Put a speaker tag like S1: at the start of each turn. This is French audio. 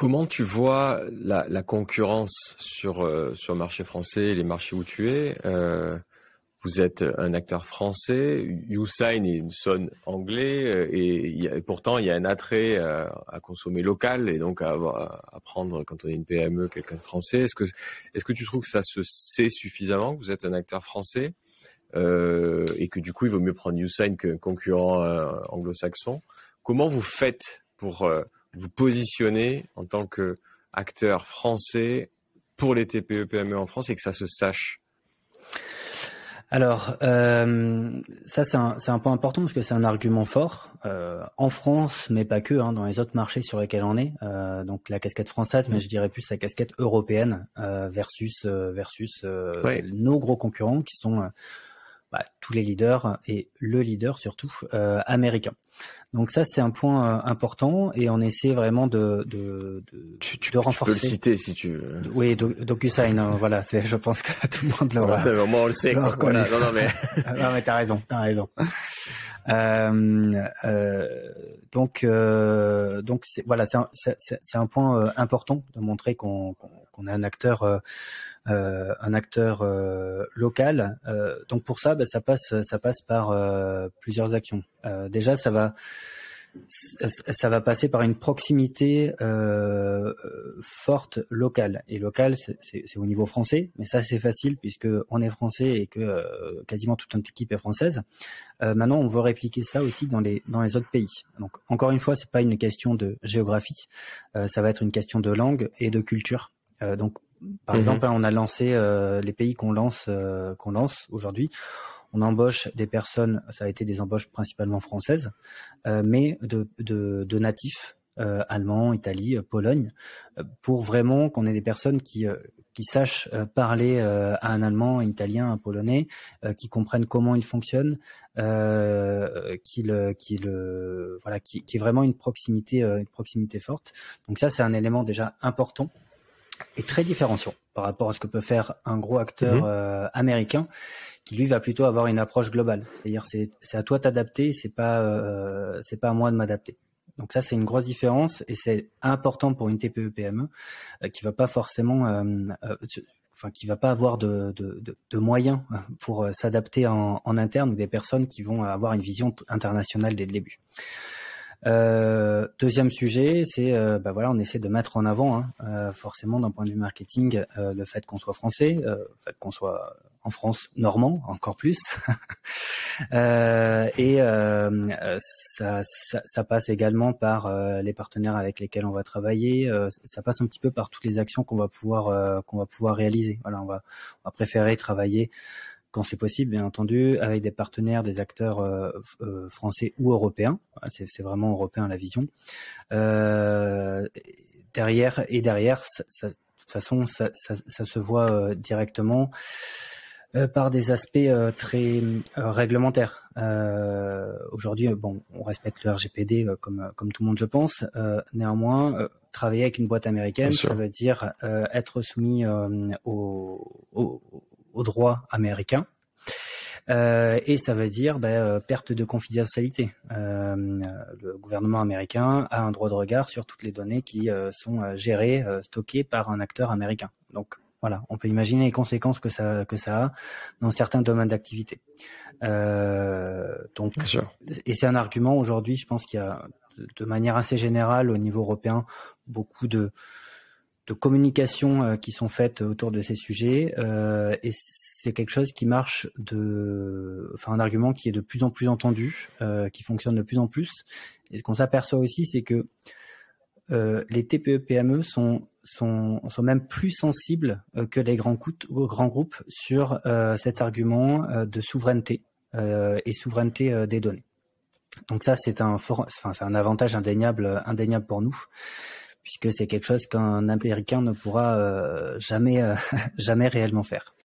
S1: Comment tu vois la, concurrence sur, euh, sur le marché français et les marchés où tu es euh, Vous êtes un acteur français, YouSign sonne anglais euh, et, et, pourtant il y a un attrait à, consommer local et donc à, prendre quand on est une PME quelqu'un de français. Est-ce que, est-ce que tu trouves que ça se sait suffisamment que vous êtes un acteur français et que du coup il vaut mieux prendre YouSign qu'un concurrent anglo-saxon? Comment vous faites pour vous positionnez en tant que acteur français pour les TPE PME en France et que ça se sache
S2: alors, euh, ça c'est un, un, point important parce que c'est un argument fort euh, en France, mais pas que, hein, dans les autres marchés sur lesquels on est. Euh, donc la casquette française, mais je dirais plus la casquette européenne versus versus nos gros concurrents qui sont bah, tous les leaders et le leader surtout américain. Donc ça, c'est un point euh, important et on essaie vraiment de de, de,
S1: tu, tu,
S2: de renforcer.
S1: Tu peux le citer si tu veux.
S2: Oui, DocuSign, hein, voilà, c'est, je pense que tout le monde l'aura.
S1: Ouais, moi, on le sait. Quoi, voilà. Non, non, mais.
S2: non, mais t'as raison, t'as raison. Euh, euh, donc, euh, donc voilà, c'est un, point important de montrer qu'on, qu'on, est un acteur, un acteur local. donc pour ça, bah, ça passe, ça passe par plusieurs actions. déjà, ça va ça va passer par une proximité euh, forte locale. Et locale, c'est au niveau français, mais ça c'est facile puisque on est français et euh, quasiment toute notre équipe est française. Euh, maintenant, on veut répliquer ça aussi dans les dans les autres pays. Donc encore une fois, c'est pas une question de géographie, ça va être une question de langue et de culture. Donc par mhm. exemple, on a lancé les pays qu'on lance qu'on lance aujourd'hui on embauche des personnes, ça a été des embauches principalement françaises, euh, mais de, de, de natifs euh, allemands, Italie, euh, Pologne, euh, pour vraiment qu'on ait des personnes qui qui sachent parler à un Allemand, un Italien, un Polonais, qui comprennent comment il fonctionne, euh, qui le, qui le, voilà, qui, qui est vraiment une proximité, une proximité forte. Donc ça, c'est un élément déjà important et très différenciant par rapport à ce que peut faire un gros acteur mmh. américain qui lui va plutôt avoir une approche globale. C'est-à-dire c'est c'est à toi t'adapter, c'est pas euh, c'est pas à moi de m'adapter. Donc ça c'est une grosse différence et c'est important pour une TPE PME euh, qui va pas forcément euh, euh, enfin qui va pas avoir de, de, de, de moyens pour euh, s'adapter en, en, interne ou des personnes qui vont avoir une vision internationale dès le début. Euh, deuxième sujet, c'est euh, bah voilà, on essaie de mettre en avant, hein, euh, forcément d'un point de vue marketing, le fait qu'on soit français, le fait qu'on soit en France normand encore plus. Euh, et euh, ça, ça, ça, passe également par euh, les partenaires avec lesquels on va travailler ça passe un petit peu par toutes les actions qu'on va pouvoir qu'on va pouvoir réaliser. Voilà on va on va préférer travailler quand c'est possible, bien entendu, avec des partenaires, des acteurs euh, français ou européens. C'est vraiment européen la vision. Euh, derrière et derrière, ça, ça, de toute façon, ça, ça se voit directement. Euh, par des aspects euh, très euh, réglementaires. Aujourd'hui, bon, on respecte le RGPD comme comme tout le monde, je pense. néanmoins, travailler avec une boîte américaine, ça veut dire être soumis au, au, au, droit américain. Euh, et ça veut dire bah, perte de confidentialité. Euh, le gouvernement américain a un droit de regard sur toutes les données qui sont gérées, stockées par un acteur américain. Donc voilà, on peut imaginer les conséquences que ça que ça a dans certains domaines d'activité. Euh, donc, et c'est un argument aujourd'hui. Je pense qu'il y a de manière assez générale au niveau européen beaucoup de de communications euh, qui sont faites autour de ces sujets euh, et c'est quelque chose qui marche de, enfin un argument qui est de plus en plus entendu, euh, qui fonctionne de plus en plus. Et ce qu'on s'aperçoit aussi, c'est que euh, les TPE-PME sont, sont, sont même plus sensibles euh, que les grands, grands groupes sur euh, cet argument de souveraineté et souveraineté des données. Donc ça, c'est un, enfin, c'est un avantage indéniable, indéniable pour nous, puisque c'est quelque chose qu'un Américain ne pourra jamais, jamais réellement faire.